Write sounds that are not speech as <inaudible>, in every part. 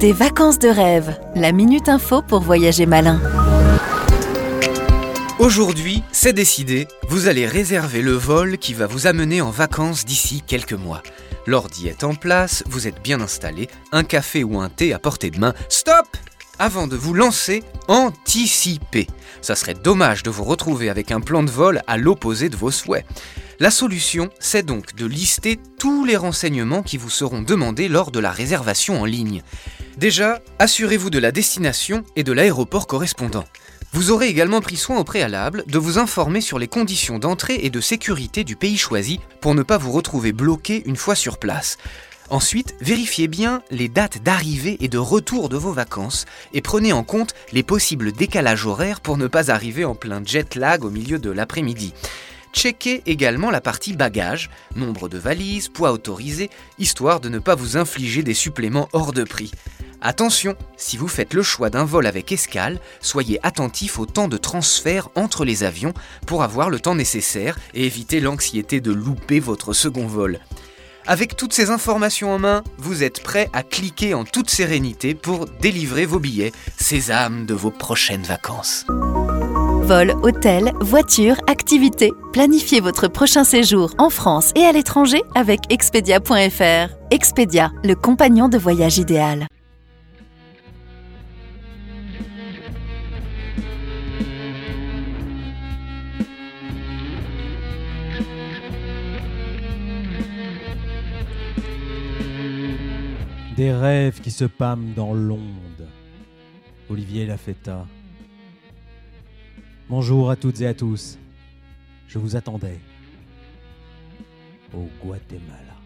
Des vacances de rêve, la minute info pour voyager malin. Aujourd'hui, c'est décidé, vous allez réserver le vol qui va vous amener en vacances d'ici quelques mois. L'ordi est en place, vous êtes bien installé, un café ou un thé à portée de main. Stop Avant de vous lancer, anticipez. Ça serait dommage de vous retrouver avec un plan de vol à l'opposé de vos souhaits. La solution, c'est donc de lister tous les renseignements qui vous seront demandés lors de la réservation en ligne. Déjà, assurez-vous de la destination et de l'aéroport correspondant. Vous aurez également pris soin au préalable de vous informer sur les conditions d'entrée et de sécurité du pays choisi pour ne pas vous retrouver bloqué une fois sur place. Ensuite, vérifiez bien les dates d'arrivée et de retour de vos vacances et prenez en compte les possibles décalages horaires pour ne pas arriver en plein jet lag au milieu de l'après-midi. Checkez également la partie bagages, nombre de valises, poids autorisé, histoire de ne pas vous infliger des suppléments hors de prix. Attention, si vous faites le choix d'un vol avec escale, soyez attentif au temps de transfert entre les avions pour avoir le temps nécessaire et éviter l'anxiété de louper votre second vol. Avec toutes ces informations en main, vous êtes prêt à cliquer en toute sérénité pour délivrer vos billets, sésame de vos prochaines vacances. Vol, hôtel, voiture, activités. Planifiez votre prochain séjour en France et à l'étranger avec Expedia.fr. Expedia, le compagnon de voyage idéal. Des rêves qui se pâment dans l'onde. Olivier Lafetta. Bonjour à toutes et à tous. Je vous attendais au Guatemala.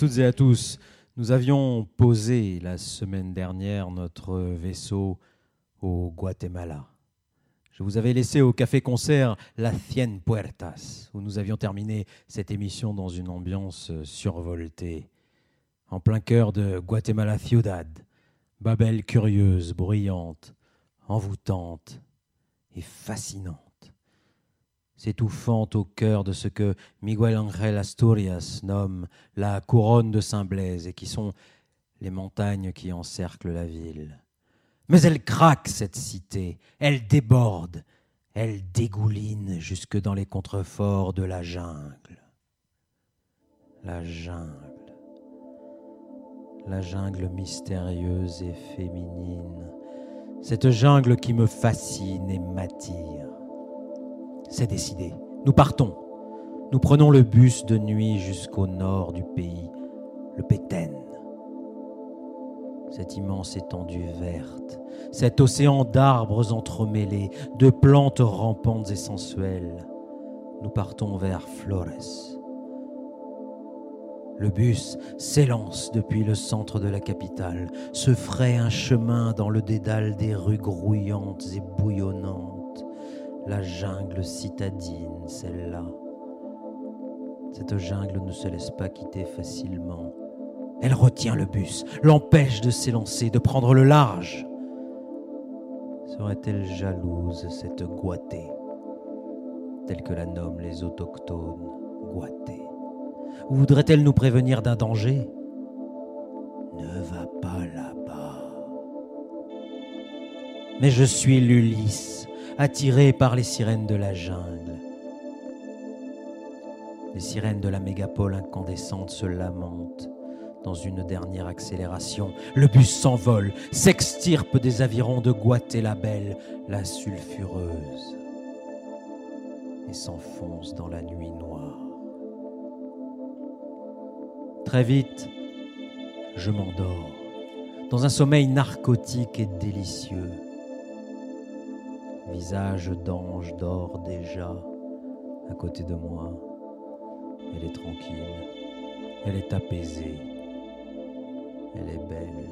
Toutes et à tous. Nous avions posé la semaine dernière notre vaisseau au Guatemala. Je vous avais laissé au café-concert La Cien Puertas, où nous avions terminé cette émission dans une ambiance survoltée. En plein cœur de Guatemala Ciudad, Babel curieuse, bruyante, envoûtante et fascinante, s'étouffant au cœur de ce que Miguel Ángel Asturias nomme la couronne de Saint-Blaise et qui sont les montagnes qui encerclent la ville. Mais elle craque, cette cité, elle déborde, elle dégouline jusque dans les contreforts de la jungle. La jungle. La jungle mystérieuse et féminine. Cette jungle qui me fascine et m'attire. C'est décidé. Nous partons. Nous prenons le bus de nuit jusqu'au nord du pays, le Péten cette immense étendue verte, cet océan d'arbres entremêlés, de plantes rampantes et sensuelles. Nous partons vers Flores. Le bus s'élance depuis le centre de la capitale, se fraye un chemin dans le dédale des rues grouillantes et bouillonnantes. La jungle citadine, celle-là. Cette jungle ne se laisse pas quitter facilement. Elle retient le bus, l'empêche de s'élancer, de prendre le large. Serait-elle jalouse, cette Guatée, telle que la nomment les autochtones, Guatée Ou voudrait-elle nous prévenir d'un danger? Ne va pas là-bas. Mais je suis l'Ulysse, attiré par les sirènes de la jungle. Les sirènes de la mégapole incandescente se lamentent dans une dernière accélération, le bus s'envole, s'extirpe des avirons de la belle, la sulfureuse, et s'enfonce dans la nuit noire. Très vite, je m'endors, dans un sommeil narcotique et délicieux. Visage d'ange dort déjà à côté de moi. Elle est tranquille, elle est apaisée, elle est belle.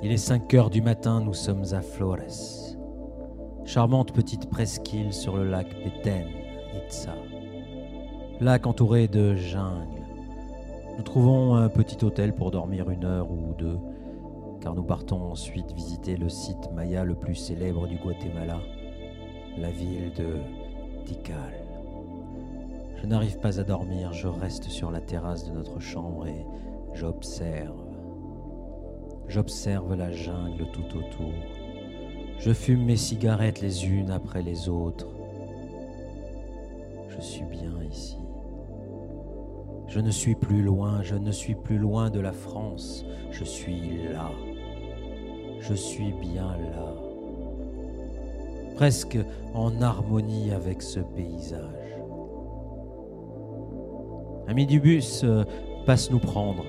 Il est 5 heures du matin, nous sommes à Flores. Charmante petite presqu'île sur le lac Petén, Itza. Lac entouré de jungle. Nous trouvons un petit hôtel pour dormir une heure ou deux, car nous partons ensuite visiter le site maya le plus célèbre du Guatemala, la ville de Tikal. Je n'arrive pas à dormir, je reste sur la terrasse de notre chambre et j'observe. J'observe la jungle tout autour. Je fume mes cigarettes les unes après les autres. Je suis bien ici. Je ne suis plus loin, je ne suis plus loin de la France. Je suis là. Je suis bien là. Presque en harmonie avec ce paysage. Un midibus euh, passe nous prendre.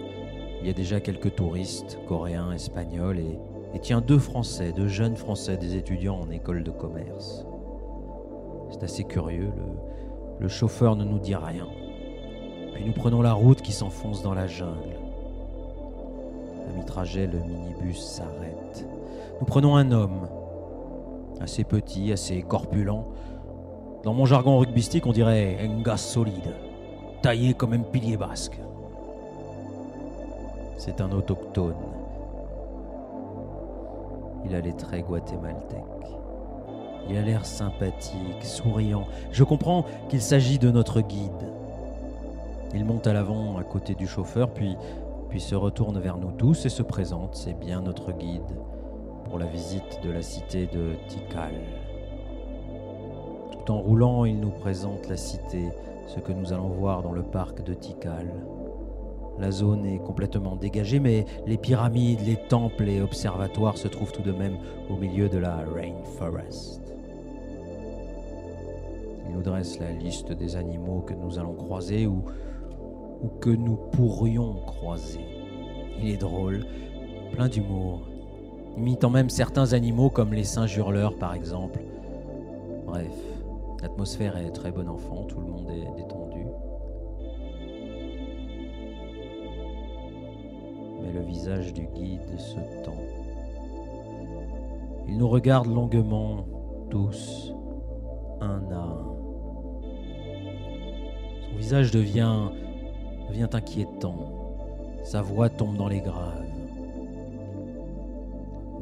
Il y a déjà quelques touristes, coréens, espagnols et, et tiens deux Français, deux jeunes Français, des étudiants en école de commerce. C'est assez curieux, le, le chauffeur ne nous dit rien. Puis nous prenons la route qui s'enfonce dans la jungle. À mi-trajet, le minibus s'arrête. Nous prenons un homme, assez petit, assez corpulent. Dans mon jargon rugbystique, on dirait un gars solide, taillé comme un pilier basque. C'est un autochtone. Il a les traits guatémaltèques. Il a l'air sympathique, souriant. Je comprends qu'il s'agit de notre guide. Il monte à l'avant à côté du chauffeur, puis, se retourne vers nous tous et se présente. C'est bien notre guide pour la visite de la cité de Tikal. Tout en roulant, il nous présente la cité, ce que nous allons voir dans le parc de Tikal. La zone est complètement dégagée, mais les pyramides, les temples et observatoires se trouvent tout de même au milieu de la rainforest. Il nous dresse la liste des animaux que nous allons croiser ou, que nous pourrions croiser. Il est drôle, plein d'humour, imitant même certains animaux comme les singes hurleurs par exemple. Bref, l'atmosphère est très bon enfant, tout le monde est détendu. Mais le visage du guide se tend. Il nous regarde longuement, tous, un à un. Son visage devient, devient inquiétant. Sa voix tombe dans les graves.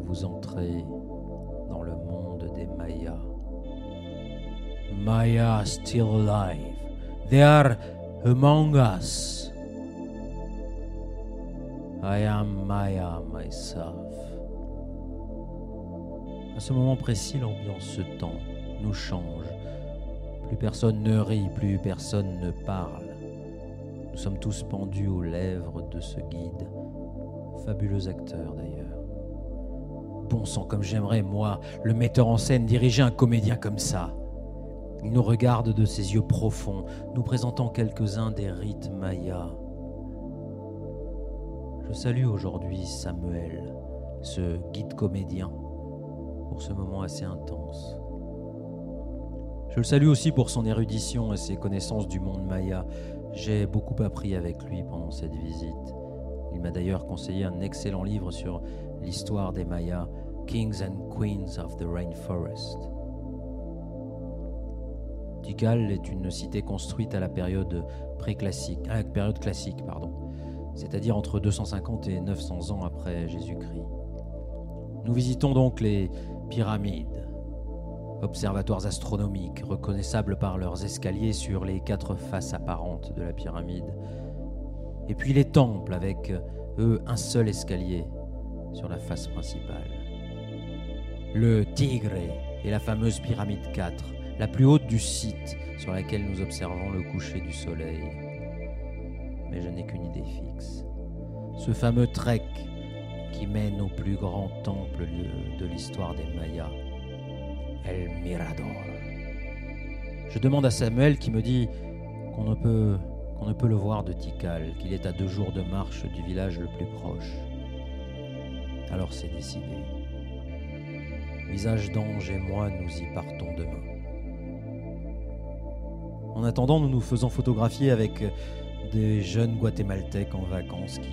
Vous entrez dans le monde des Mayas. Maya still alive. They are among us. I am Maya myself. À ce moment précis, l'ambiance se tend, nous change. Plus personne ne rit, plus personne ne parle. Nous sommes tous pendus aux lèvres de ce guide, fabuleux acteur d'ailleurs. Bon sang, comme j'aimerais, moi, le metteur en scène, diriger un comédien comme ça. Il nous regarde de ses yeux profonds, nous présentant quelques-uns des rites mayas. Je salue aujourd'hui Samuel, ce guide comédien, pour ce moment assez intense. Je le salue aussi pour son érudition et ses connaissances du monde maya. J'ai beaucoup appris avec lui pendant cette visite. Il m'a d'ailleurs conseillé un excellent livre sur l'histoire des Mayas, Kings and Queens of the Rainforest. Tikal est une cité construite à la période préclassique, à période classique, pardon, c'est-à-dire entre 250 et 900 ans après Jésus-Christ. Nous visitons donc les pyramides, observatoires astronomiques reconnaissables par leurs escaliers sur les quatre faces apparentes de la pyramide, et puis les temples avec eux un seul escalier sur la face principale. Le Tigre et la fameuse pyramide 4, la plus haute du site sur laquelle nous observons le coucher du soleil. Mais je n'ai qu'une idée fixe. Ce fameux trek qui mène au plus grand temple de l'histoire des Mayas, El Mirador. Je demande à Samuel qui me dit qu'on ne peut qu'on ne peut le voir de Tikal, qu'il est à deux jours de marche du village le plus proche. Alors c'est décidé. Visage d'ange et moi, nous y partons demain. En attendant, nous nous faisons photographier avec des jeunes guatémaltèques en vacances qui,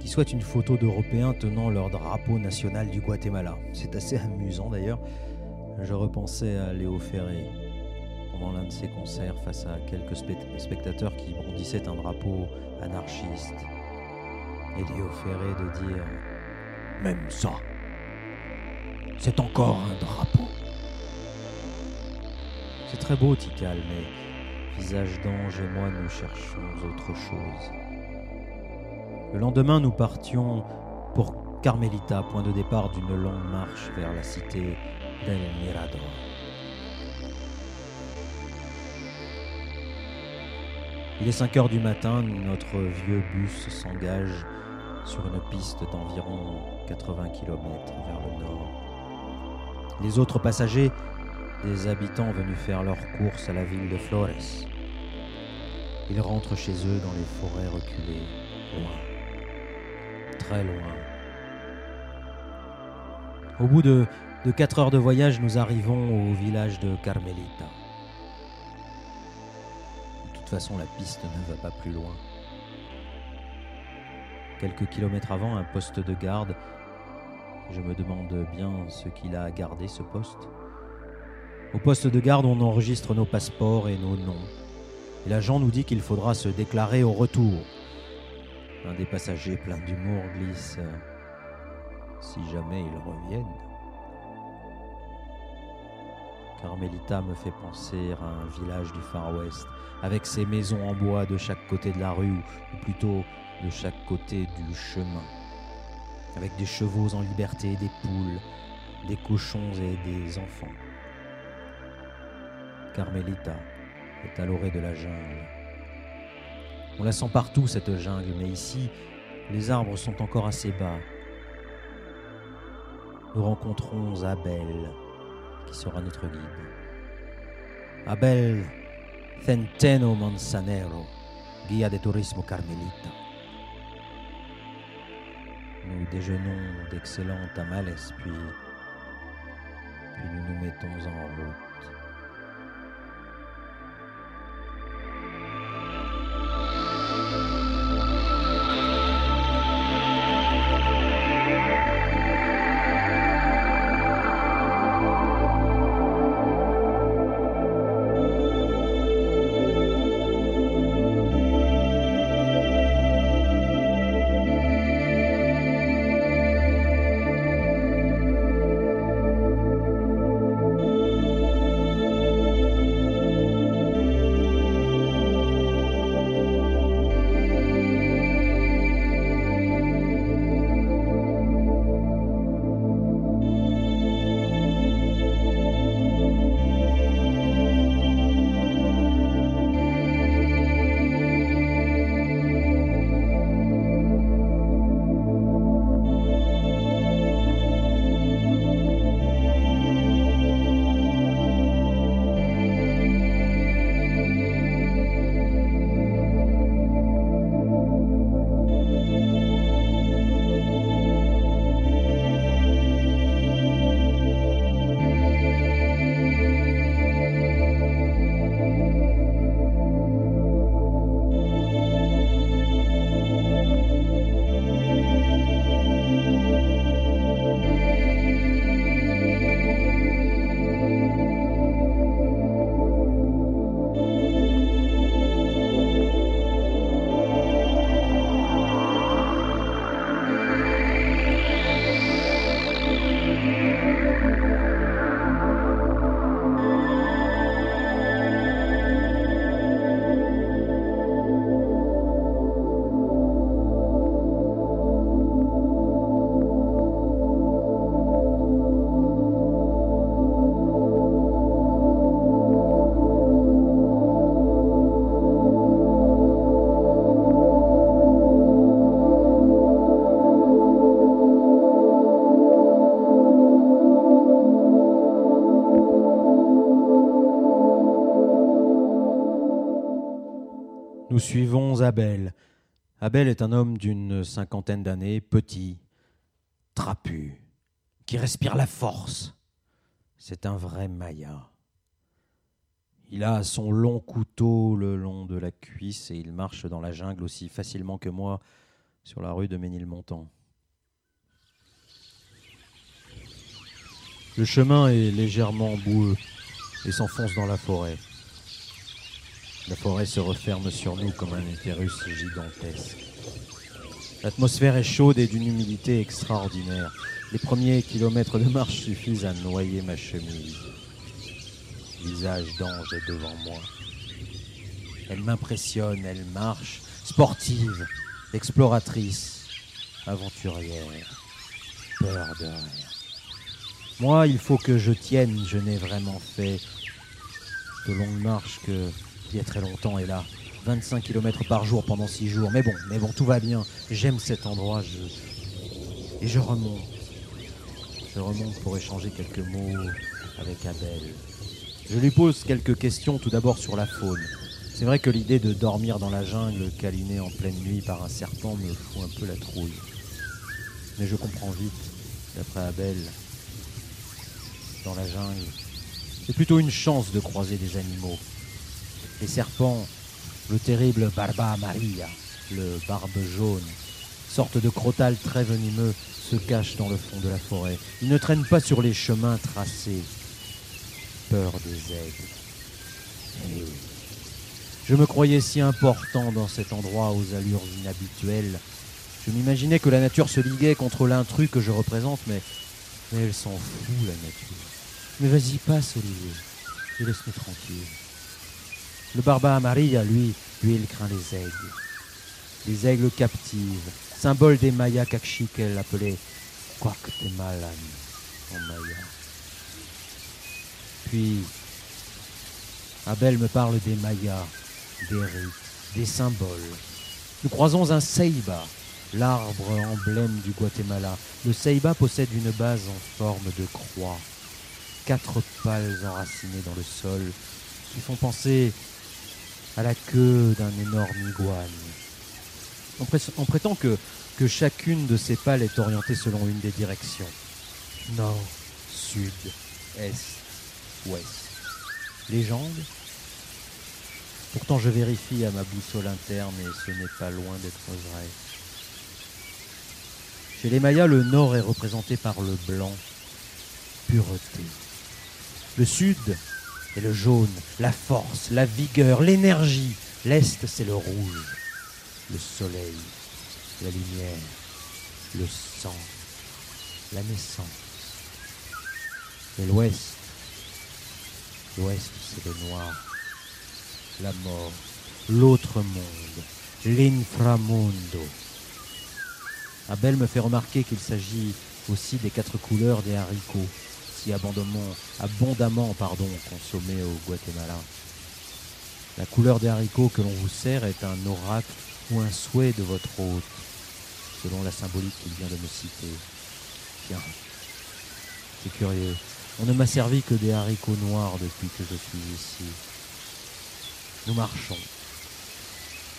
qui souhaitent une photo d'Européens tenant leur drapeau national du Guatemala. C'est assez amusant d'ailleurs. Je repensais à Léo Ferré pendant l'un de ses concerts face à quelques spectateurs qui brandissaient un drapeau anarchiste. Et Léo Ferré de dire Même ça, c'est encore un drapeau. C'est très beau, Tikal, mais visage d'ange et moi, nous cherchons autre chose. Le lendemain, nous partions pour Carmelita, point de départ d'une longue marche vers la cité d'El Mirador. Il est 5 heures du matin, notre vieux bus s'engage sur une piste d'environ 80 km vers le nord. Les autres passagers, des habitants venus faire leurs courses à la ville de Flores. Ils rentrent chez eux dans les forêts reculées, loin, très loin. Au bout de, de quatre heures de voyage, nous arrivons au village de Carmelita. De toute façon, la piste ne va pas plus loin. Quelques kilomètres avant, un poste de garde je me demande bien ce qu'il a gardé, ce poste. Au poste de garde, on enregistre nos passeports et nos noms. L'agent nous dit qu'il faudra se déclarer au retour. Un des passagers plein d'humour glisse Si jamais ils reviennent. Carmelita me fait penser à un village du Far West, avec ses maisons en bois de chaque côté de la rue, ou plutôt de chaque côté du chemin avec des chevaux en liberté, des poules, des cochons et des enfants. Carmelita est à l'orée de la jungle. On la sent partout, cette jungle, mais ici, les arbres sont encore assez bas. Nous rencontrons Abel, qui sera notre guide. Abel Centeno Manzanero, guia de turismo Carmelita. Nous déjeunons d'excellents tamales, puis, puis nous nous mettons en route. Suivons Abel. Abel est un homme d'une cinquantaine d'années, petit, trapu, qui respire la force. C'est un vrai Maya. Il a son long couteau le long de la cuisse et il marche dans la jungle aussi facilement que moi sur la rue de Ménilmontant. Le chemin est légèrement boueux et s'enfonce dans la forêt. La forêt se referme sur nous comme un utérus gigantesque. L'atmosphère est chaude et d'une humidité extraordinaire. Les premiers kilomètres de marche suffisent à noyer ma chemise. Visage d'ange est devant moi. Elle m'impressionne, elle marche, sportive, exploratrice, aventurière, peur de rien. Moi, il faut que je tienne, je n'ai vraiment fait de longues marches que il y a très longtemps et là. 25 km par jour pendant 6 jours. Mais bon, mais bon, tout va bien. J'aime cet endroit. Je... Et je remonte. Je remonte pour échanger quelques mots avec Abel. Je lui pose quelques questions tout d'abord sur la faune. C'est vrai que l'idée de dormir dans la jungle câliné en pleine nuit par un serpent me fout un peu la trouille. Mais je comprends vite, d'après Abel, dans la jungle, c'est plutôt une chance de croiser des animaux. Les serpents, le terrible Barba Maria, le barbe jaune, sorte de crotal très venimeux, se cachent dans le fond de la forêt. Ils ne traînent pas sur les chemins tracés. Peur des aigles. Et je me croyais si important dans cet endroit aux allures inhabituelles. Je m'imaginais que la nature se liguait contre l'intrus que je représente, mais, mais elle s'en fout, la nature. Mais vas-y, passe, Olivier, et laisse-nous tranquille. Le Barba Maria, lui, lui, il craint les aigles. Les aigles captives, symbole des Mayas Kakshi qu'elle appelait Kwakhtemalan en Maya. Puis, Abel me parle des Mayas, des rites, des symboles. Nous croisons un Seiba, l'arbre emblème du Guatemala. Le Seiba possède une base en forme de croix, quatre pales enracinées dans le sol qui font penser à la queue d'un énorme iguane. On, prétend que, que chacune de ces pales est orientée selon une des directions. Nord, sud, est, ouest. Légende Pourtant je vérifie à ma boussole interne et ce n'est pas loin d'être vrai. Chez les Mayas, le nord est représenté par le blanc, pureté. Le sud est le jaune, la force, la vigueur, l'énergie. L'est, c'est le rouge, le soleil, la lumière, le sang, la naissance. Et l'ouest, l'ouest, c'est le noir, la mort, l'autre monde, l'inframundo. Abel me fait remarquer qu'il s'agit aussi des quatre couleurs des haricots abondamment, abondamment au Guatemala. La couleur des haricots que l'on vous sert est un oracle ou un souhait de votre hôte, selon la symbolique qu'il vient de me citer. Tiens, c'est curieux. On ne m'a servi que des haricots noirs depuis que je suis ici. Nous marchons.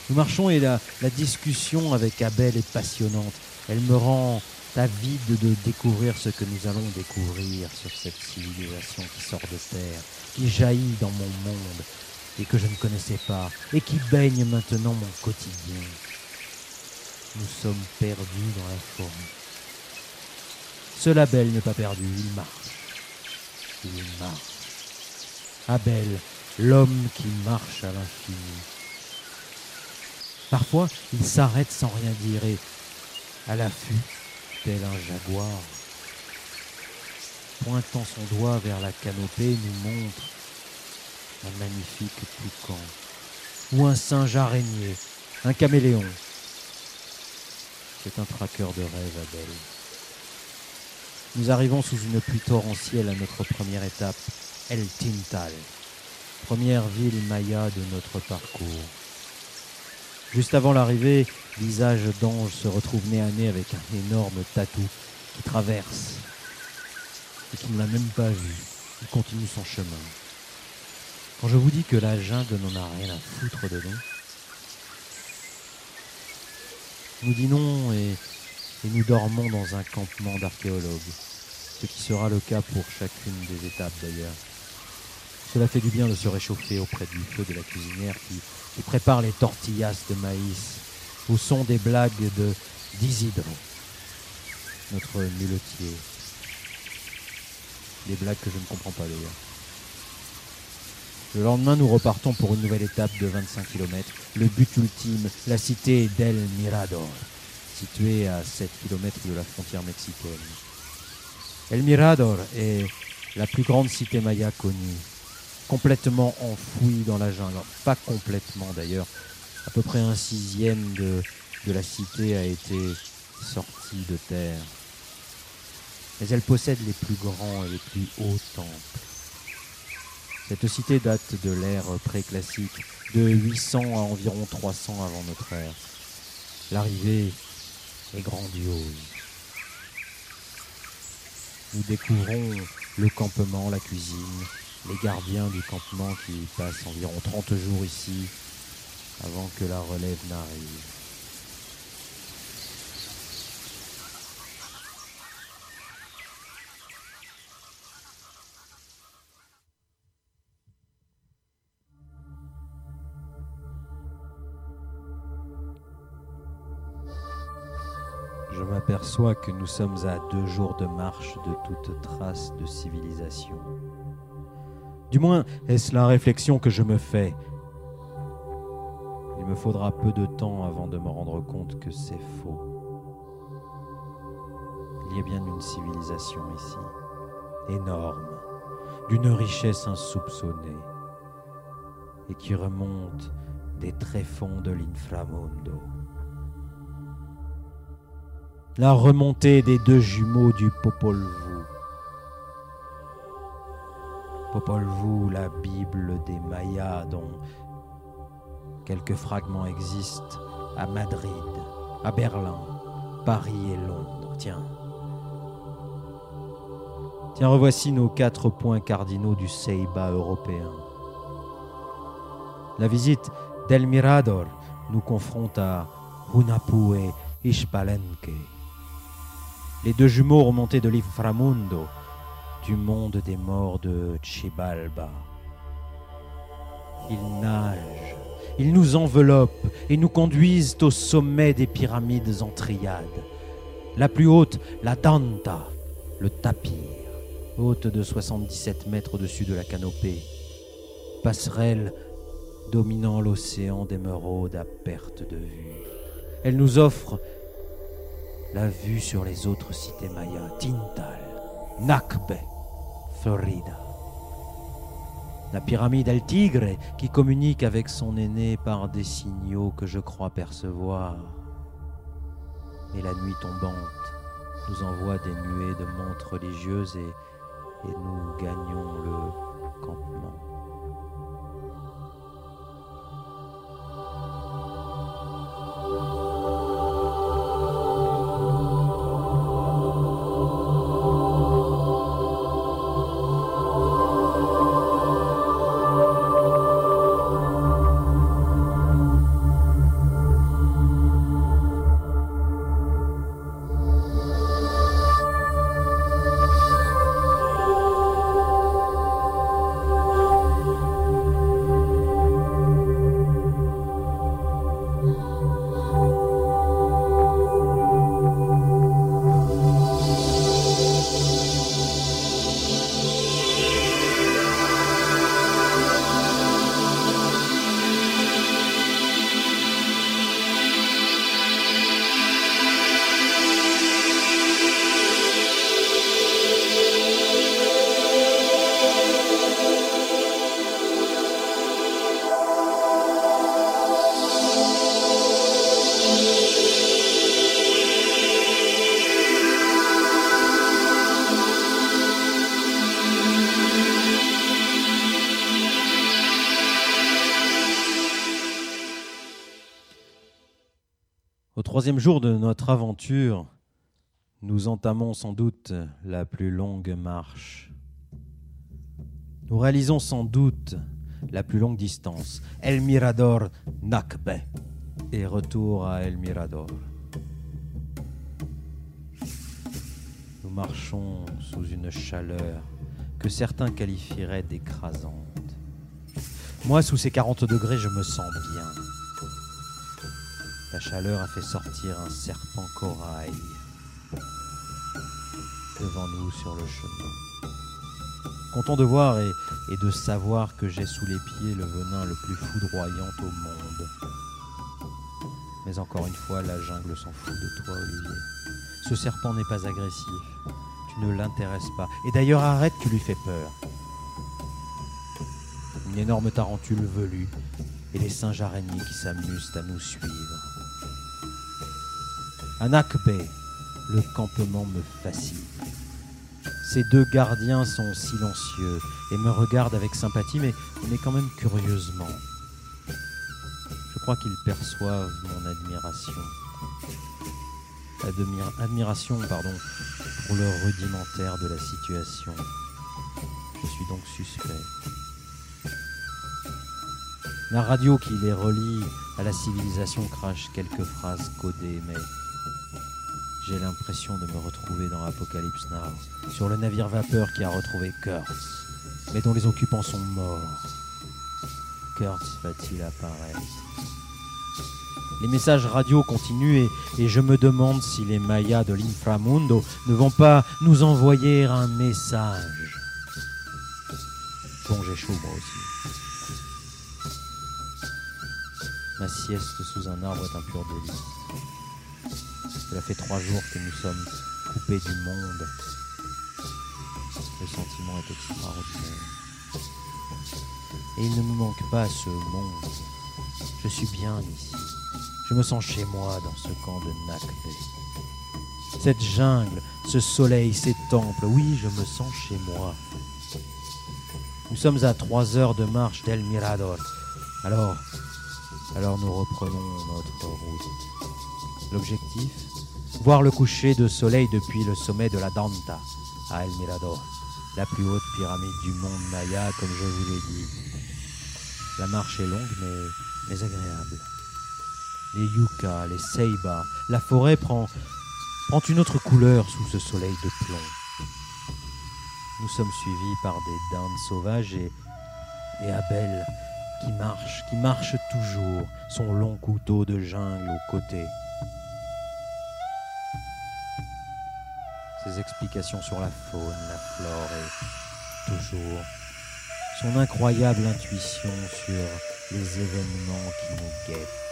Nous marchons et la, la discussion avec Abel est passionnante. Elle me rend avide de découvrir ce que nous allons découvrir sur cette civilisation qui sort de terre, qui jaillit dans mon monde et que je ne connaissais pas, et qui baigne maintenant mon quotidien. Nous sommes perdus dans la forêt. Ce label n'est pas perdu, il marche. Il marche. Abel, l'homme qui marche à l'infini. Parfois, il s'arrête sans rien dire et, à l'affût, tel un jaguar. Pointant son doigt vers la canopée, nous montre un magnifique toucan, ou un singe araignée, un caméléon. C'est un traqueur de rêve, Abel. Nous arrivons sous une pluie torrentielle à notre première étape, El Tintal, première ville maya de notre parcours. Juste avant l'arrivée, visage d'ange se retrouve nez à nez avec un énorme tatou qui traverse et qui ne l'a même pas vu. Il continue son chemin. Quand je vous dis que la jungle n'en a rien à foutre de nous, Nous dînons et, et nous dormons dans un campement d'archéologues, ce qui sera le cas pour chacune des étapes d'ailleurs. Cela fait du bien de se réchauffer auprès du feu de la cuisinière qui, prépare les tortillas de maïs au son des blagues de d'Isidro, notre muletier. Des blagues que je ne comprends pas d'ailleurs. Le lendemain, nous repartons pour une nouvelle étape de 25 km. Le but ultime, la cité d'El Mirador, située à 7 km de la frontière mexicaine. El Mirador est la plus grande cité maya connue, complètement enfouie dans la jungle. Pas complètement d'ailleurs. À peu près un sixième de, de la cité a été sorti de terre. Mais elle possède les plus grands et les plus hauts temples. Cette cité date de l'ère préclassique, de 800 à environ 300 avant notre ère. L'arrivée est grandiose. Nous découvrons le campement, la cuisine, les gardiens du campement qui passent environ 30 jours ici avant que la relève n'arrive. Je m'aperçois que nous sommes à deux jours de marche de toute trace de civilisation. Du moins, est-ce la réflexion que je me fais? Il me faudra peu de temps avant de me rendre compte que c'est faux. Il y a bien une civilisation ici, énorme, d'une richesse insoupçonnée, et qui remonte des tréfonds de l'inframundo. La remontée des deux jumeaux du Popol Vuh. Popol la Bible des Mayas, dont quelques fragments existent à Madrid, à Berlin, Paris et Londres. Tiens. Tiens, revoici nos quatre points cardinaux du Seiba européen. La visite d'El Mirador nous confronte à Hunapu et. Les deux jumeaux remontés de l'Iframundo, du monde des morts de Chibalba. Ils nagent, ils nous enveloppent et nous conduisent au sommet des pyramides en triade. La plus haute, la Danta, le tapir, haute de 77 mètres au-dessus de la canopée. Passerelle dominant l'océan d'émeraude à perte de vue. Elle nous offre la vue sur les autres cités mayas, Tintal, Nakbe, La pyramide El Tigre qui communique avec son aîné par des signaux que je crois percevoir. Et la nuit tombante nous envoie des nuées de montres religieuses et, et nous gagnons le campement. 14e jour de notre aventure, nous entamons sans doute la plus longue marche. Nous réalisons sans doute la plus longue distance, El Mirador Nakbe, et retour à El Mirador. Nous marchons sous une chaleur que certains qualifieraient d'écrasante. Moi, sous ces 40 degrés, je me sens bien. La chaleur a fait sortir un serpent corail devant nous sur le chemin. Content de voir et, de savoir que j'ai sous les pieds le venin le plus foudroyant au monde. Mais encore une fois, la jungle s'en fout de toi, Olivier. Ce serpent n'est pas agressif. Tu ne l'intéresses pas. Et d'ailleurs, arrête, tu lui fais peur. Une énorme tarentule velue et les singes araignées qui s'amusent à nous suivre. À Nakbé, le campement me fascine. Ces deux gardiens sont silencieux et me regardent avec sympathie, mais, quand même curieusement. Je crois qu'ils perçoivent mon admiration. Admir- admiration, pardon, pour le rudimentaire de la situation. Je suis donc suspect. La radio qui les relie à la civilisation crache quelques phrases codées, mais j'ai l'impression de me retrouver dans Apocalypse Now, sur le navire vapeur qui a retrouvé Kurtz, mais dont les occupants sont morts. Kurtz va-t-il apparaître? Les messages radio continuent et, je me demande si les Mayas de l'Inframundo ne vont pas nous envoyer un message. Bon, j'ai chaud moi aussi. Ma sieste sous un arbre est un pur délice. Cela fait trois jours que nous sommes coupés du monde. Le sentiment est extraordinaire. Et il ne me manque pas ce monde. Je suis bien ici. Je me sens chez moi dans ce camp de Nakbe. Cette jungle, ce soleil, ces temples, oui, je me sens chez moi. Nous sommes à trois heures de marche d'El Mirador. Alors, alors nous reprenons notre route. L'objectif? Voir le coucher de soleil depuis le sommet de la Danta, à El Mirador, la plus haute pyramide du monde maya, comme je vous l'ai dit. La marche est longue, mais, mais agréable. Les yuccas, les ceiba, la forêt prend, prend une autre couleur sous ce soleil de plomb. Nous sommes suivis par des dindes sauvages et, et Abel qui marche, qui marche toujours, son long couteau de jungle au côté. Ses explications sur la faune, la flore et toujours son incroyable intuition sur les événements qui nous guettent.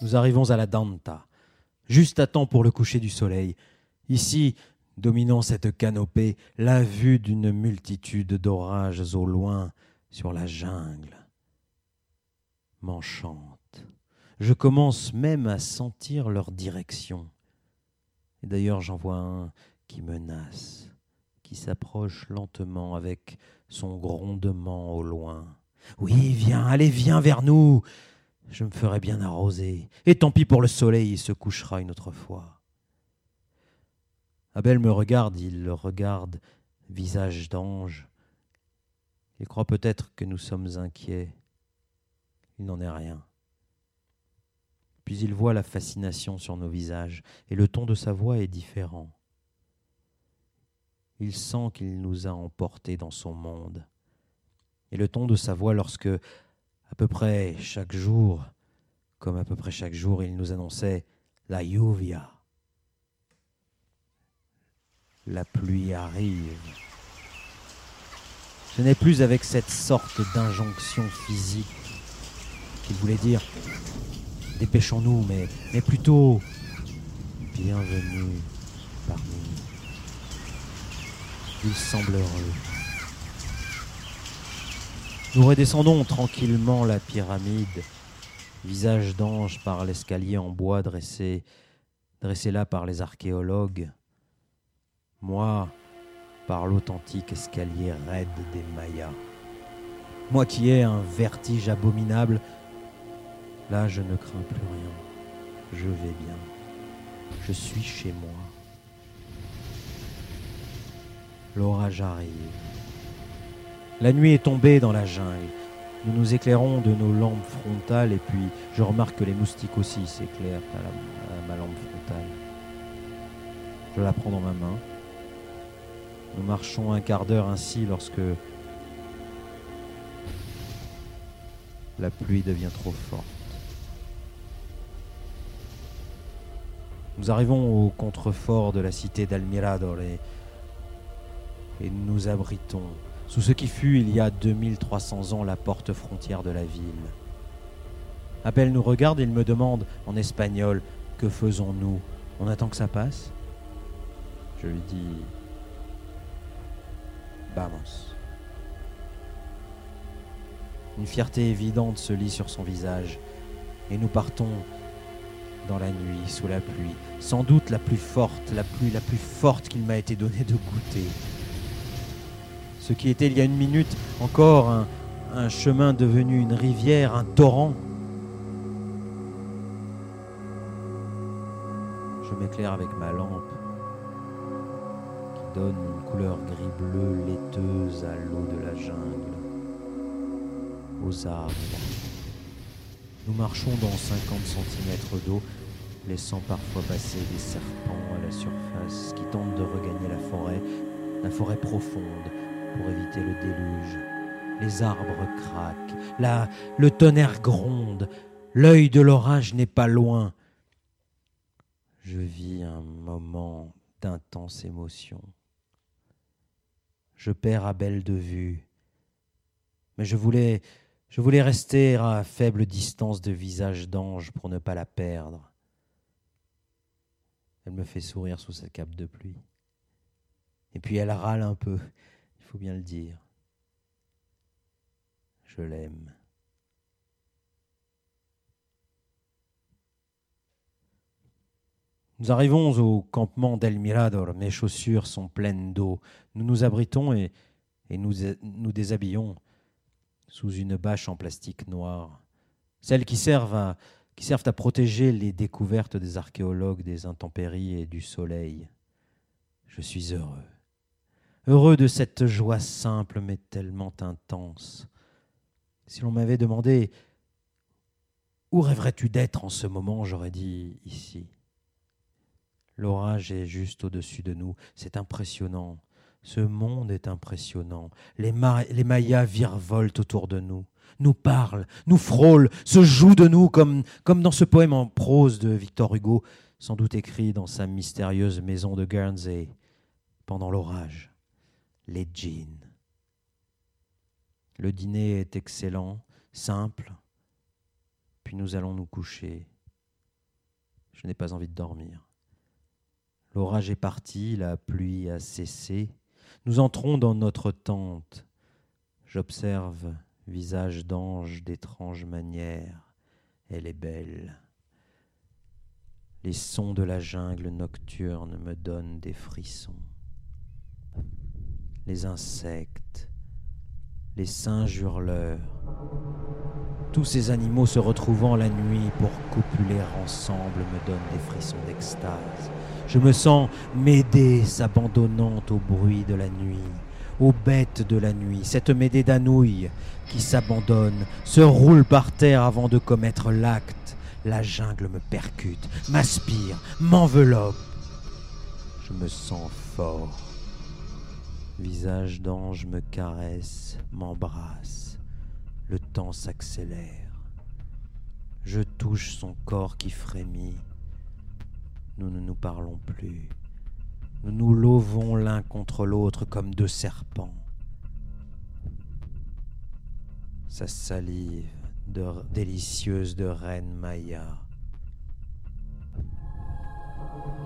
Nous arrivons à la Danta, juste à temps pour le coucher du soleil. Ici, dominant cette canopée, la vue d'une multitude d'orages au loin sur la jungle m'enchante. Je commence même à sentir leur direction. Et d'ailleurs, j'en vois un qui menace, qui s'approche lentement avec son grondement au loin. Oui, viens, allez, viens vers nous. Je me ferai bien arroser. Et tant pis pour le soleil, il se couchera une autre fois. Abel me regarde, il le regarde, visage d'ange. Il croit peut-être que nous sommes inquiets. Il n'en est rien. Puis il voit la fascination sur nos visages, et le ton de sa voix est différent. Il sent qu'il nous a emportés dans son monde. Et le ton de sa voix lorsque, à peu près chaque jour, comme à peu près chaque jour, il nous annonçait la lluvia. La pluie arrive. Ce n'est plus avec cette sorte d'injonction physique qu'il voulait dire dépêchons-nous, mais, plutôt bienvenue parmi nous. Il semble heureux. Nous redescendons tranquillement la pyramide, visage d'ange par l'escalier en bois dressé, dressé là par les archéologues. Moi, par l'authentique escalier raide des Mayas. Moi qui ai un vertige abominable, là je ne crains plus rien. Je vais bien. Je suis chez moi. L'orage arrive. La nuit est tombée dans la jungle. Nous nous éclairons de nos lampes frontales et puis je remarque que les moustiques aussi s'éclairent à, ma lampe frontale. Je la prends dans ma main. Nous marchons un quart d'heure ainsi lorsque la pluie devient trop forte. Nous arrivons au contrefort de la cité d'Almirador et, nous nous abritons sous ce qui fut il y a 2300 ans la porte frontière de la ville. Abel nous regarde et il me demande en espagnol Que faisons-nous? On attend que ça passe? Je lui dis Une fierté évidente se lit sur son visage et nous partons dans la nuit, sous la pluie, sans doute la plus forte, la pluie la plus forte qu'il m'a été donné de goûter. Ce qui était il y a une minute encore un, chemin devenu une rivière, un torrent. Je m'éclaire avec ma lampe qui donne couleur gris-bleu laiteuse à l'eau de la jungle, aux arbres. Nous marchons dans 50 cm d'eau, laissant parfois passer des serpents à la surface qui tentent de regagner la forêt, la forêt profonde, pour éviter le déluge. Les arbres craquent, là, le tonnerre gronde, l'œil de l'orage n'est pas loin. Je vis un moment d'intense émotion. Je perds Abel de vue, mais je voulais je voulais rester à faible distance de visage d'ange pour ne pas la perdre. Elle me fait sourire sous sa cape de pluie. Et puis elle râle un peu, il faut bien le dire. Je l'aime. Nous arrivons au campement d'El Mirador. Mes chaussures sont pleines d'eau. Nous nous abritons et, nous, nous déshabillons sous une bâche en plastique noir, celles qui servent à, qui servent à protéger les découvertes des archéologues des intempéries et du soleil. Je suis heureux, heureux de cette joie simple mais tellement intense. Si l'on m'avait demandé où rêverais-tu d'être en ce moment, j'aurais dit ici. L'orage est juste au-dessus de nous, c'est impressionnant. Ce monde est impressionnant. Les, les Mayas virevoltent autour de nous, nous parlent, nous frôlent, se jouent de nous comme, comme dans ce poème en prose de Victor Hugo, sans doute écrit dans sa mystérieuse maison de Guernsey pendant l'orage. Les jeans. Le dîner est excellent, simple, puis nous allons nous coucher. Je n'ai pas envie de dormir. L'orage est parti, la pluie a cessé. Nous entrons dans notre tente. J'observe, visage d'ange d'étrange manière. Elle est belle. Les sons de la jungle nocturne me donnent des frissons. Les insectes, les singes hurleurs, tous ces animaux se retrouvant la nuit pour copuler ensemble me donnent des frissons d'extase. Je me sens Médée s'abandonnant au bruit de la nuit, aux bêtes de la nuit, cette Médée d'Anouille qui s'abandonne, se roule par terre avant de commettre l'acte. La jungle me percute, m'aspire, m'enveloppe. Je me sens fort. Visage d'ange me caresse, m'embrasse. Le temps s'accélère. Je touche son corps qui frémit nous ne nous parlons plus. Nous nous lovons l'un contre l'autre comme deux serpents. Sa salive délicieuse de reine Maya.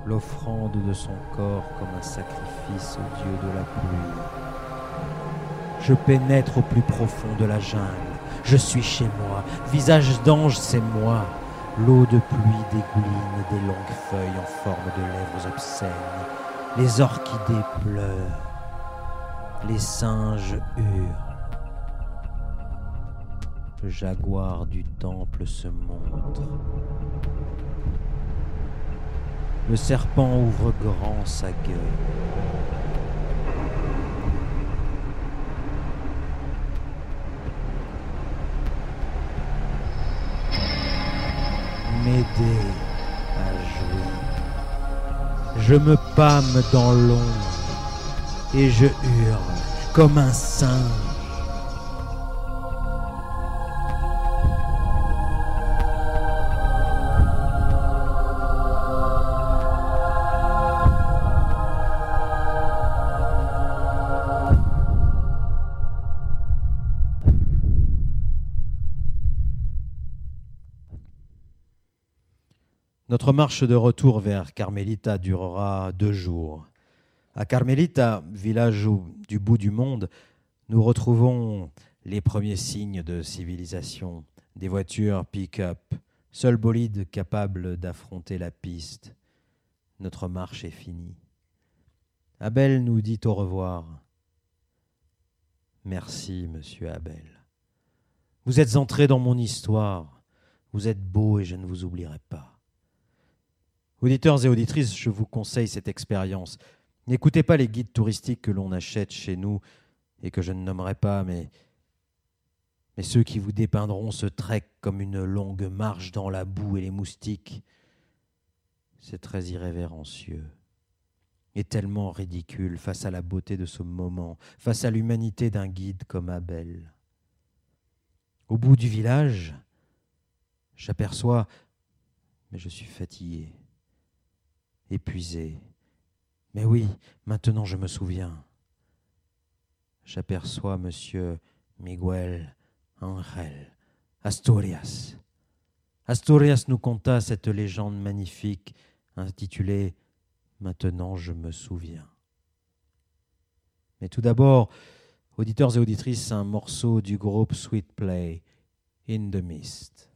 L'offrande de son corps comme un sacrifice au dieu de la pluie. Je pénètre au plus profond de la jungle. Je suis chez moi. Visage d'ange, c'est moi. L'eau de pluie dégouline des longues feuilles en forme de lèvres obscènes. Les orchidées pleurent. Les singes hurlent. Le jaguar du temple se montre. Le serpent ouvre grand sa gueule. m'aider à jouer. Je me pâme dans l'ombre et je hurle comme un singe. Notre marche de retour vers Carmelita durera deux jours. À Carmelita, village du bout du monde, nous retrouvons les premiers signes de civilisation, des voitures pick-up, seul bolide capable d'affronter la piste. Notre marche est finie. Abel nous dit au revoir. Merci, monsieur Abel. Vous êtes entré dans mon histoire. Vous êtes beau et je ne vous oublierai pas. Auditeurs et auditrices, je vous conseille cette expérience. N'écoutez pas les guides touristiques que l'on achète chez nous et que je ne nommerai pas, mais, ceux qui vous dépeindront ce trek comme une longue marche dans la boue et les moustiques. C'est très irrévérencieux et tellement ridicule face à la beauté de ce moment, face à l'humanité d'un guide comme Abel. Au bout du village, j'aperçois, mais je suis fatigué épuisé. Mais oui, maintenant je me souviens. J'aperçois monsieur Miguel Angel Asturias. Asturias nous conta cette légende magnifique intitulée Maintenant je me souviens. Mais tout d'abord, auditeurs et auditrices, un morceau du groupe Sweet Play, In the Mist.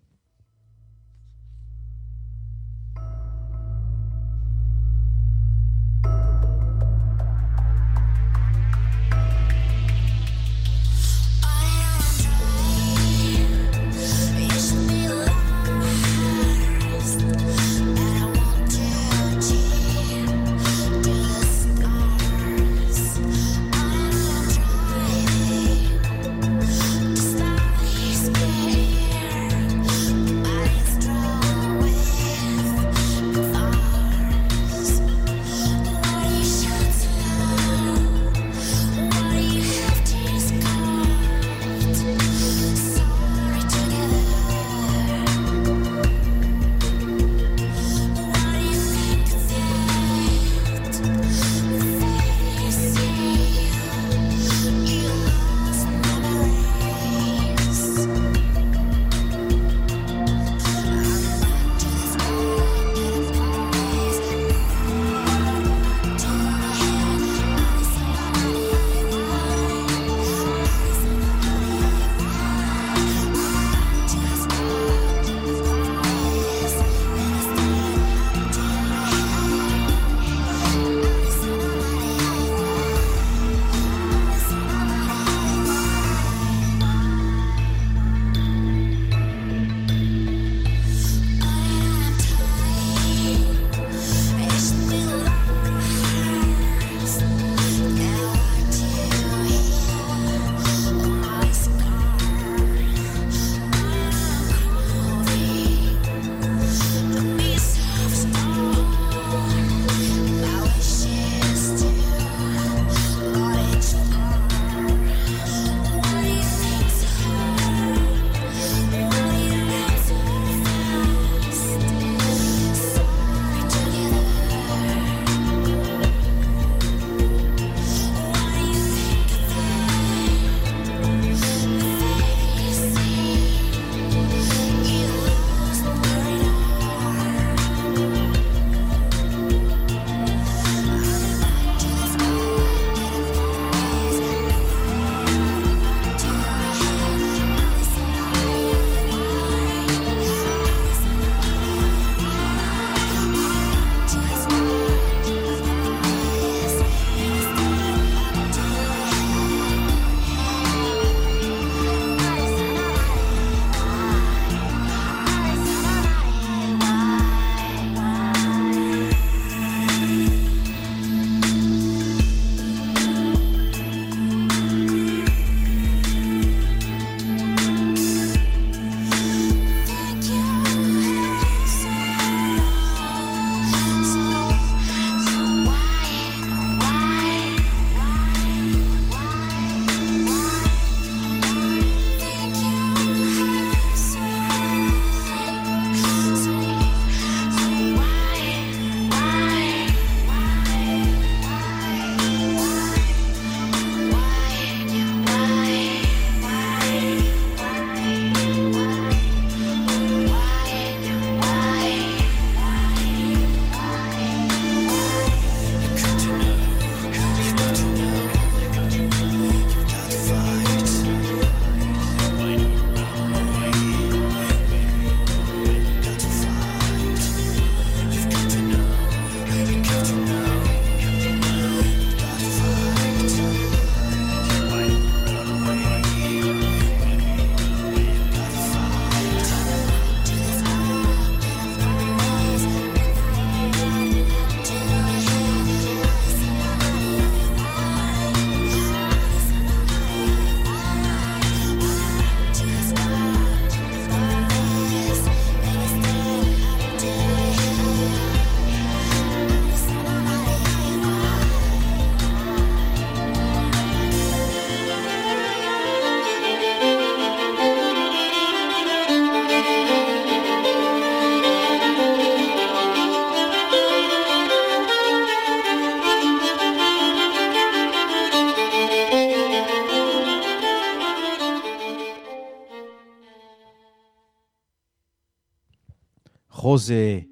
José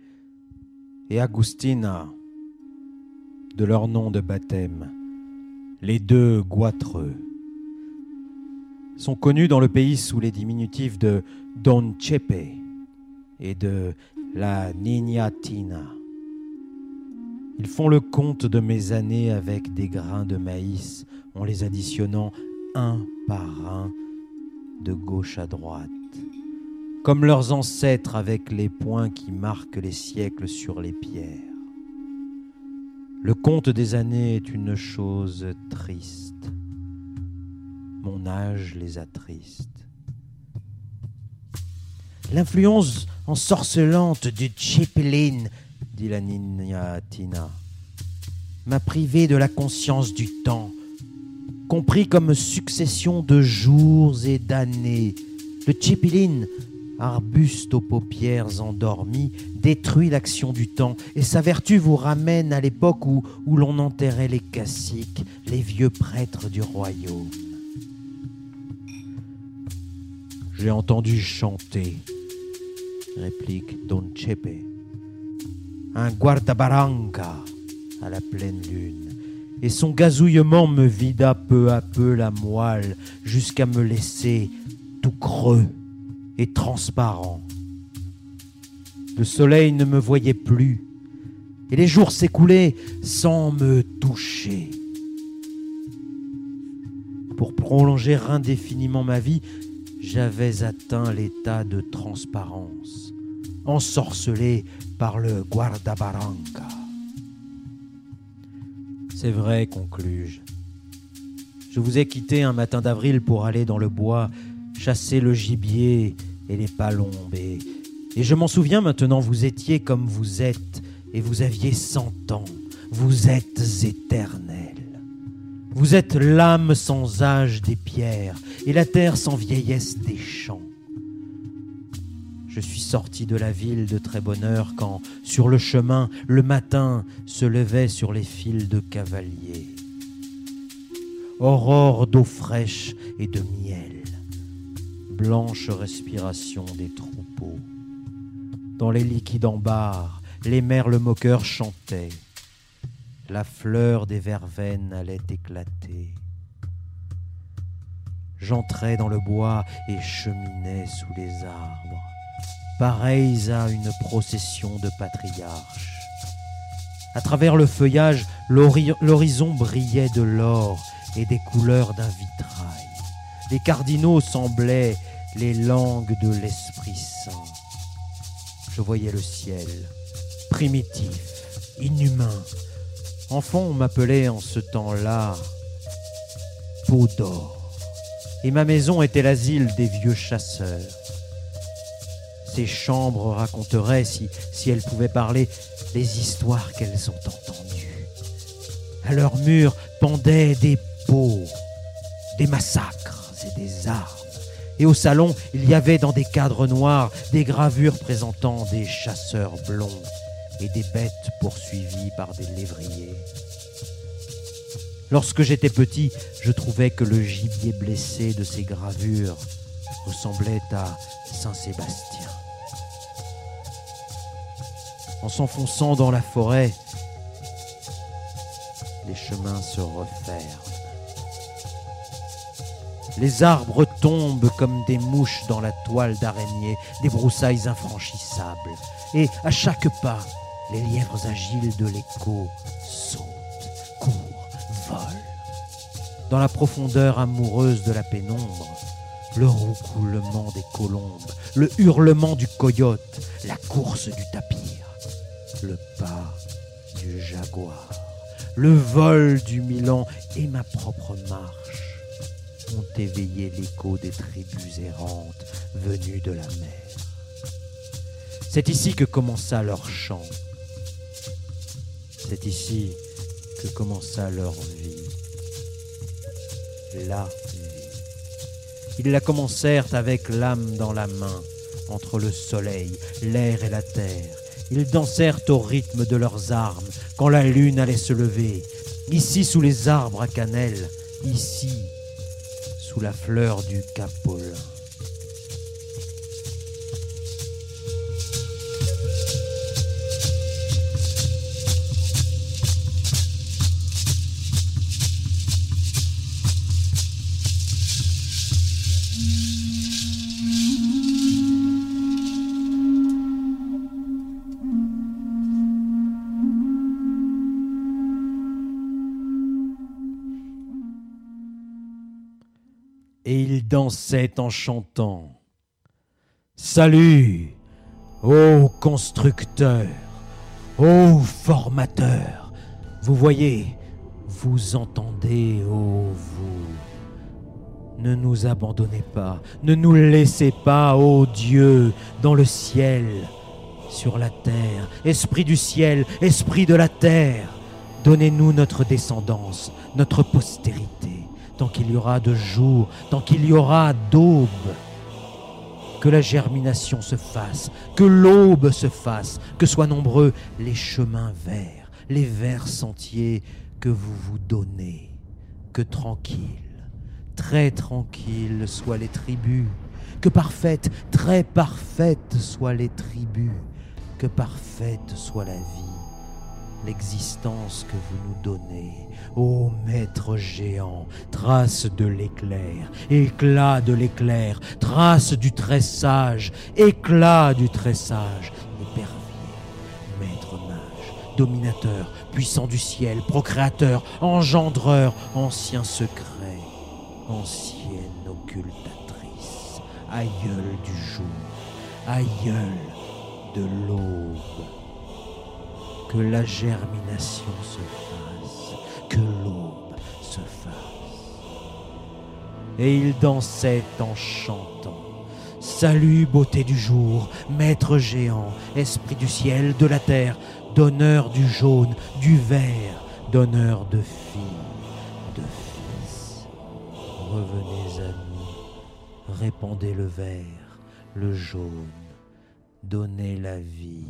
et Agustina, de leur nom de baptême, les deux Guatreux, sont connus dans le pays sous les diminutifs de Don Chepe et de la Niña Tina. Ils font le compte de mes années avec des grains de maïs en les additionnant un par un de gauche à droite, comme leurs ancêtres avec les points qui marquent les siècles sur les pierres. Le compte des années est une chose triste. Mon âge les attriste. L'influence ensorcelante du Chipelin, dit la Nina Tina, m'a privé de la conscience du temps, compris comme succession de jours et d'années. Le Chipelin, arbuste aux paupières endormies, détruit l'action du temps, et sa vertu vous ramène à l'époque où, l'on enterrait les caciques, les vieux prêtres du royaume. J'ai entendu chanter, réplique Don Chepe, un guardabaranga à la pleine lune, et son gazouillement me vida peu à peu la moelle jusqu'à me laisser tout creux et transparent. Le soleil ne me voyait plus, et les jours s'écoulaient sans me toucher. Pour prolonger indéfiniment ma vie, j'avais atteint l'état de transparence, ensorcelé par le guardabaranga. C'est vrai, conclus-je. Je vous ai quitté un matin d'avril pour aller dans le bois chasser le gibier et les palombes. Et, et je m'en souviens maintenant, vous étiez comme vous êtes, et vous aviez cent ans. Vous êtes éternel. Vous êtes l'âme sans âge des pierres, et la terre sans vieillesse des champs. Je suis sorti de la ville de très bonne heure quand, sur le chemin, le matin se levait sur les fils de cavaliers. Aurore d'eau fraîche et de miel, blanche respiration des troupeaux. Dans les liquides ambares, les merles moqueurs chantaient. La fleur des verveines allait éclater. J'entrais dans le bois et cheminais sous les arbres, pareils à une procession de patriarches. À travers le feuillage, l'horizon brillait de l'or et des couleurs d'un vitrail. Les cardinaux semblaient les langues de l'Esprit Saint. Je voyais le ciel, primitif, inhumain. Enfant, on m'appelait en ce temps-là peau d'or. Et ma maison était l'asile des vieux chasseurs. Ces chambres raconteraient, si, si elles pouvaient parler, les histoires qu'elles ont entendues. À leurs murs pendaient des peaux, des massacres et des armes et au salon, il y avait dans des cadres noirs des gravures présentant des chasseurs blonds et des bêtes poursuivies par des lévriers. Lorsque j'étais petit, je trouvais que le gibier blessé de ces gravures ressemblait à Saint Sébastien. En s'enfonçant dans la forêt, les chemins se referment. Les arbres tombent comme des mouches dans la toile d'araignée, des broussailles infranchissables. Et à chaque pas, les lièvres agiles de l'écho sautent, courent, volent. Dans la profondeur amoureuse de la pénombre, le roucoulement des colombes, le hurlement du coyote, la course du tapir, le pas du jaguar, le vol du milan et ma propre marche ont éveillé l'écho des tribus errantes venues de la mer. C'est ici que commença leur chant. C'est ici que commença leur vie. La vie. Ils la commencèrent avec l'âme dans la main, entre le soleil, l'air et la terre. Ils dansèrent au rythme de leurs armes quand la lune allait se lever. Ici sous les arbres à cannelle, ici la fleur du capolin. Dansait en chantant. Salut, ô constructeur, ô formateur, vous voyez, vous entendez, ô vous. Ne nous abandonnez pas, ne nous laissez pas, ô Dieu, dans le ciel, sur la terre, Esprit du ciel, Esprit de la terre. Donnez-nous notre descendance, notre postérité, tant qu'il y aura de jour, tant qu'il y aura d'aube. Que la germination se fasse, que l'aube se fasse, que soient nombreux les chemins verts, les verts sentiers que vous vous donnez. Que tranquilles, très tranquilles soient les tribus, que parfaites, très parfaites soient les tribus, que parfaite soit la vie l'existence que vous nous donnez. Ô maître géant, trace de l'éclair, éclat de l'éclair, trace du très sage, éclat du très sage, épervier, maître mage, dominateur, puissant du ciel, procréateur, engendreur, ancien secret, ancienne occultatrice, aïeul du jour, aïeul de l'aube. Que la germination se fasse, que l'aube se fasse. Et il dansait en chantant. Salut beauté du jour, maître géant, esprit du ciel, de la terre, donneur du jaune, du vert, donneur de filles, de fils. Revenez à nous, répandez le vert, le jaune, donnez la vie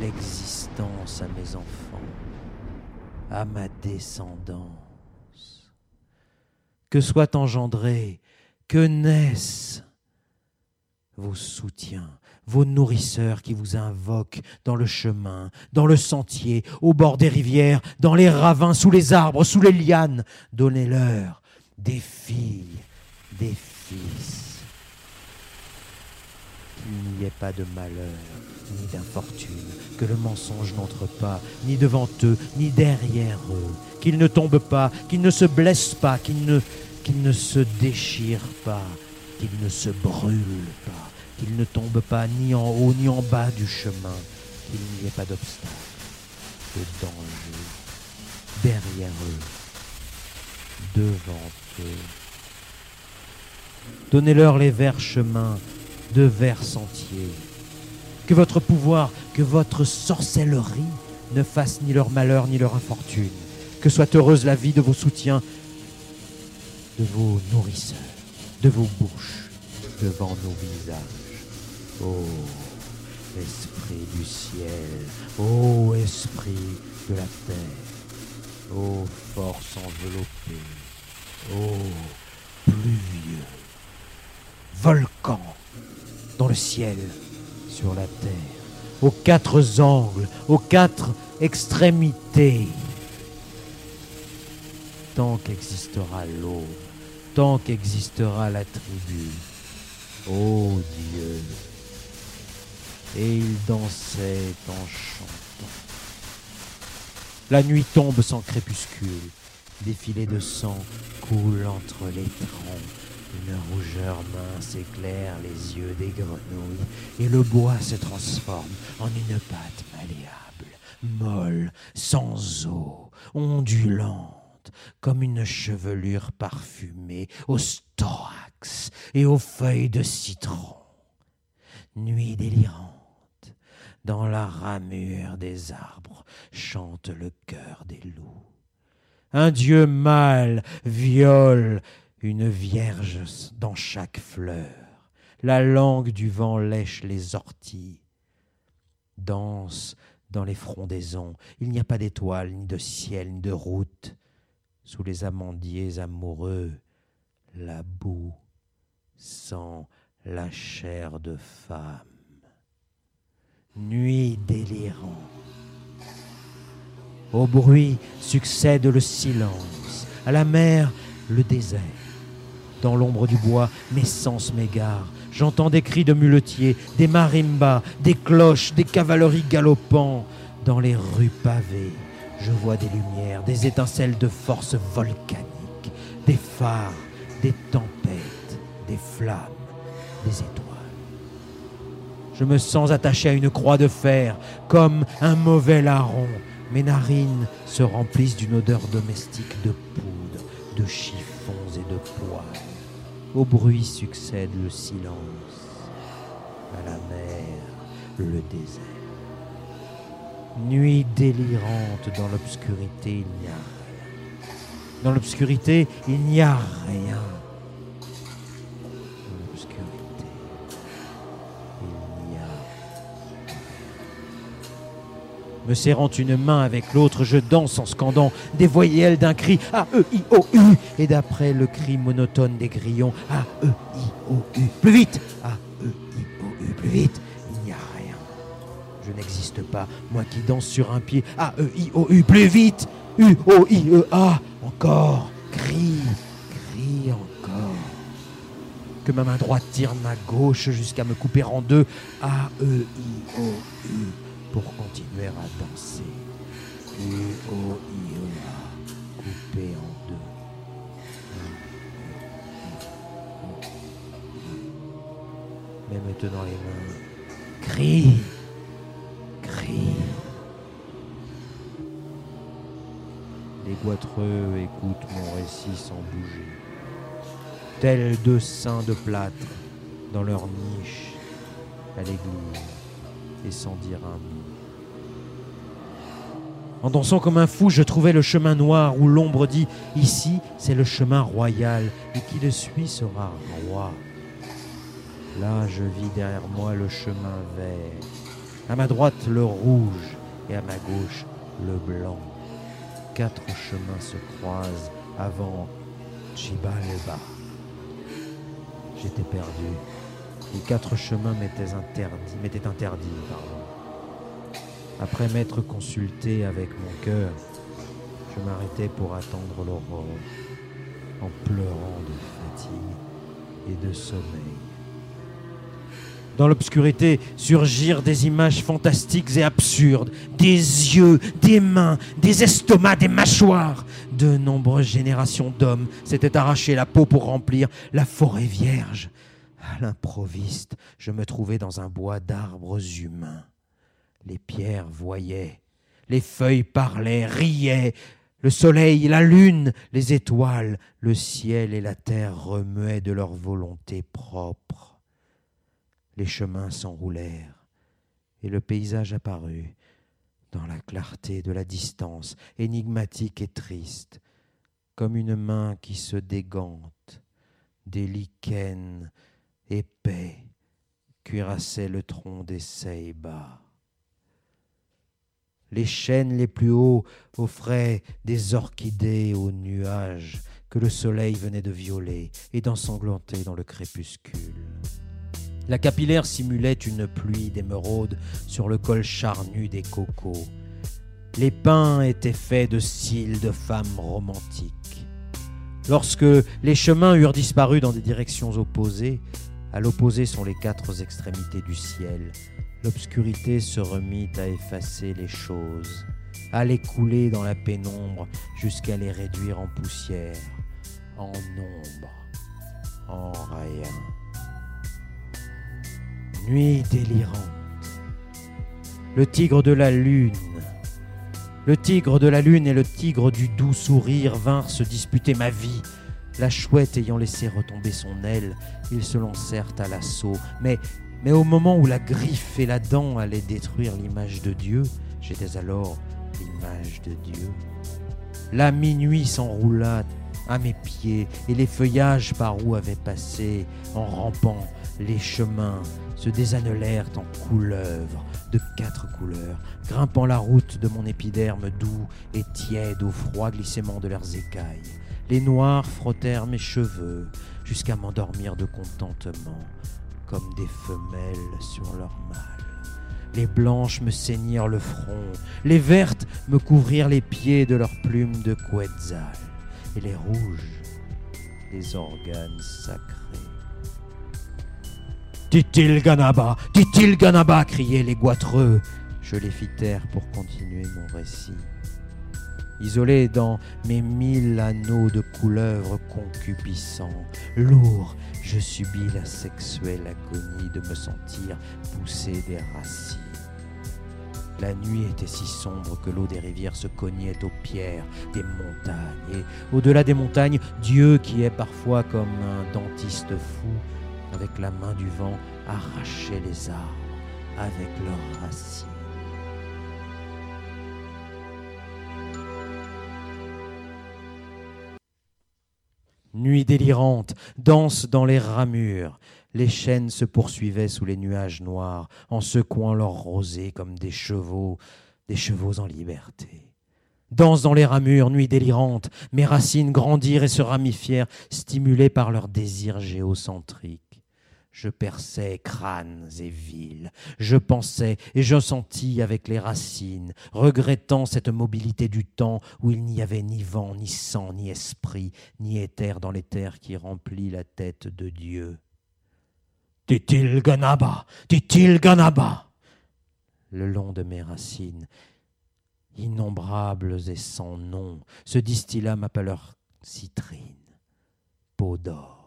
l'existence à mes enfants, à ma descendance. Que soit engendré, que naissent vos soutiens, vos nourrisseurs qui vous invoquent dans le chemin, dans le sentier, au bord des rivières, dans les ravins, sous les arbres, sous les lianes. Donnez-leur des filles, des fils. Qu'il n'y ait pas de malheur, ni d'infortune, que le mensonge n'entre pas, ni devant eux, ni derrière eux, qu'ils ne tombent pas, qu'ils ne se blessent pas, qu'ils ne, qu'ils ne se déchirent pas, qu'ils ne se brûlent pas, qu'ils ne tombent pas ni en haut ni en bas du chemin, qu'il n'y ait pas d'obstacle, de danger, derrière eux, devant eux. Donnez-leur les verts chemins, de verts sentiers, que votre pouvoir, que votre sorcellerie ne fasse ni leur malheur ni leur infortune. Que soit heureuse la vie de vos soutiens, de vos nourrisseurs, de vos bouches, devant nos visages. Ô Esprit du ciel, ô Esprit de la terre, ô force enveloppée, ô pluvieux, volcan dans le ciel, sur la terre, aux quatre angles, aux quatre extrémités. Tant qu'existera l'aube, tant qu'existera la tribu, ô Dieu. Et il dansait en chantant. La nuit tombe sans crépuscule, des filets de sang coulent entre les troncs une rougeur mince éclaire les yeux des grenouilles et le bois se transforme en une pâte malléable, molle, sans eau, ondulante, comme une chevelure parfumée au storax et aux feuilles de citron. Nuit délirante, dans la ramure des arbres chante le cœur des loups. Un dieu mâle viole une vierge dans chaque fleur. La langue du vent lèche les orties. Danse dans les frondaisons. Il n'y a pas d'étoiles, ni de ciel, ni de route. Sous les amandiers amoureux, la boue sent la chair de femme. Nuit délirante. Au bruit succède le silence, à la mer le désert. Dans l'ombre du bois, mes sens m'égarent. J'entends des cris de muletiers, des marimbas, des cloches, des cavaleries galopant. Dans les rues pavées, je vois des lumières, des étincelles de force volcanique, des phares des tempêtes, des flammes, des étoiles. Je me sens attaché à une croix de fer, comme un mauvais larron. Mes narines se remplissent d'une odeur domestique de poudre, de et de poils. Au bruit succède le silence, à la mer le désert. Nuit délirante dans l'obscurité, il n'y a rien. Dans l'obscurité, il n'y a rien. Me serrant une main avec l'autre, je danse en scandant des voyelles d'un cri A-E-I-O-U et d'après le cri monotone des grillons A-E-I-O-U. Plus vite. A-E-I-O-U, plus vite. Il n'y a rien. Je n'existe pas, moi qui danse sur un pied A-E-I-O-U, plus vite. U-O-I-E-A, encore. Crie, crie encore. Que ma main droite tire ma gauche jusqu'à me couper en deux. A-E-I-O-U pour continuer à danser. U-O-I-E-A, coupé en deux. Mais me tenant les mains, crie, crie. Les goitreux écoutent mon récit sans bouger, tels deux saints de plâtre dans leur niche à l'église et sans dire un mot. En dansant comme un fou, je trouvais le chemin noir où l'ombre dit Ici, c'est le chemin royal, et qui le suit sera roi. Là, je vis derrière moi le chemin vert, à ma droite le rouge, et à ma gauche le blanc. Quatre chemins se croisent avant Chibaleba. J'étais perdu. Les quatre chemins m'étaient interdits. Après m'être consulté avec mon cœur, je m'arrêtais pour attendre l'aurore, en pleurant de fatigue et de sommeil. Dans l'obscurité surgirent des images fantastiques et absurdes, des yeux, des mains, des estomacs, des mâchoires. De nombreuses générations d'hommes s'étaient arraché la peau pour remplir la forêt vierge. À l'improviste, je me trouvais dans un bois d'arbres humains. Les pierres voyaient, les feuilles parlaient, riaient, le soleil, la lune, les étoiles, le ciel et la terre remuaient de leur volonté propre. Les chemins s'enroulèrent, et le paysage apparut, dans la clarté de la distance, énigmatique et triste, comme une main qui se dégante, des lichens épais cuirassaient le tronc des ceibas. Les chênes les plus hauts offraient des orchidées aux nuages que le soleil venait de violer et d'ensanglanter dans le crépuscule. La capillaire simulait une pluie d'émeraude sur le col charnu des cocos. Les pins étaient faits de cils de femmes romantiques. Lorsque les chemins eurent disparu dans des directions opposées, à l'opposé sont les quatre extrémités du ciel, l'obscurité se remit à effacer les choses, à les couler dans la pénombre jusqu'à les réduire en poussière, en ombre, en rien. Nuit délirante. Le tigre de la lune. Le tigre de la lune et le tigre du doux sourire vinrent se disputer ma vie. La chouette ayant laissé retomber son aile, ils se lancèrent à l'assaut. Mais, mais au moment où la griffe et la dent allaient détruire l'image de Dieu, j'étais alors l'image de Dieu. La minuit s'enroula à mes pieds et les feuillages par où avaient passé en rampant les chemins se désanelèrent en couleuvres de quatre couleurs, grimpant la route de mon épiderme doux et tiède au froid glissement de leurs écailles. Les noirs frottèrent mes cheveux jusqu'à m'endormir de contentement, comme des femelles sur leur mâle. Les blanches me saignirent le front, les vertes me couvrirent les pieds de leurs plumes de quetzal, et les rouges des organes sacrés. Titil Ganaba, Titil Ganaba, criaient les goitreux. Je les fis taire pour continuer mon récit. isolé dans mes mille anneaux de couleuvres concupissants, lourd, je subis la sexuelle agonie de me sentir pousser des racines. La nuit était si sombre que l'eau des rivières se cognait aux pierres des montagnes. Et au-delà des montagnes, Dieu, qui est parfois comme un dentiste fou, avec la main du vent, arrachait les arbres avec leurs racines. Nuit délirante, danse dans les ramures. Les chênes se poursuivaient sous les nuages noirs, en secouant leurs rosées comme des chevaux, des chevaux en liberté. Danse dans les ramures, nuit délirante, mes racines grandirent et se ramifièrent, stimulées par leur désir géocentrique. Je perçais crânes et villes, je pensais et je sentis avec les racines, regrettant cette mobilité du temps où il n'y avait ni vent, ni sang, ni esprit, ni éther dans l'éther qui remplit la tête de Dieu. Dit-il Ganaba, dit-il Ganaba. Le long de mes racines, innombrables et sans nom, se distilla ma pâleur citrine, peau d'or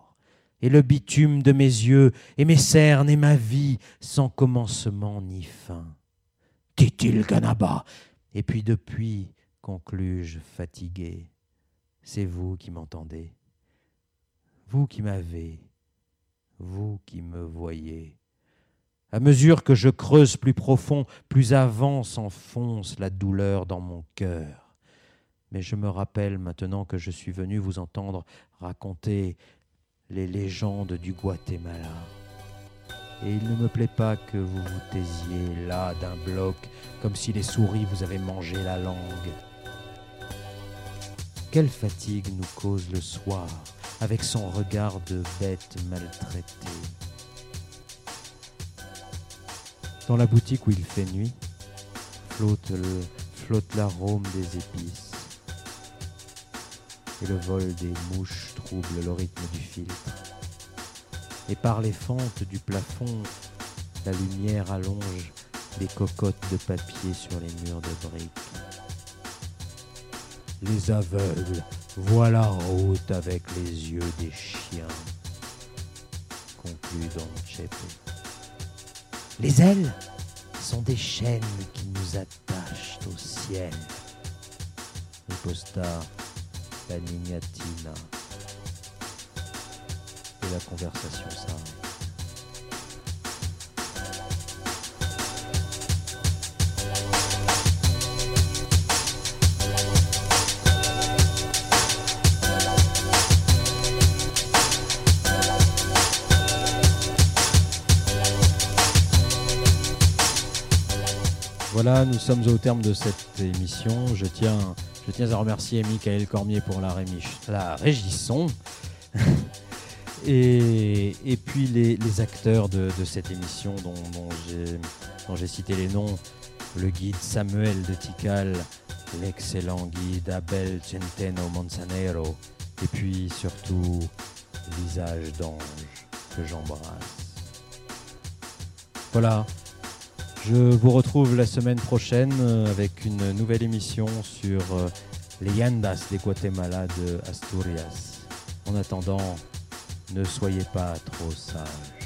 et le bitume de mes yeux, et mes cernes et ma vie, sans commencement ni fin. Dit-il Ganaba Et puis depuis, conclus-je fatigué, c'est vous qui m'entendez, vous qui m'avez, vous qui me voyez. À mesure que je creuse plus profond, plus avant s'enfonce la douleur dans mon cœur. Mais je me rappelle maintenant que je suis venu vous entendre raconter les légendes du Guatemala. Et il ne me plaît pas que vous vous taisiez là d'un bloc comme si les souris vous avaient mangé la langue. Quelle fatigue nous cause le soir avec son regard de bête maltraitée. Dans la boutique où il fait nuit, flotte, le, flotte l'arôme des épices et le vol des mouches trouble le rythme du filtre. Et par les fentes du plafond, la lumière allonge des cocottes de papier sur les murs de briques. Les aveugles voient la route avec les yeux des chiens, conclut Don Chepe. Les ailes sont des chaînes qui nous attachent au ciel, riposta la nignatina et la conversation s'arrête. Voilà, nous sommes au terme de cette émission. Je tiens je tiens à remercier Michael Cormier pour la, la régisson. <laughs> et, puis les, acteurs de, cette émission dont, j'ai cité les noms. Le guide Samuel de Tikal, l'excellent guide Abel Centeno Monsanero, et puis surtout Visage d'ange que j'embrasse. Voilà, je vous retrouve la semaine prochaine euh, avec une nouvelle émission sur euh, les Yandas des Guatemala de Asturias. En attendant, ne soyez pas trop sages.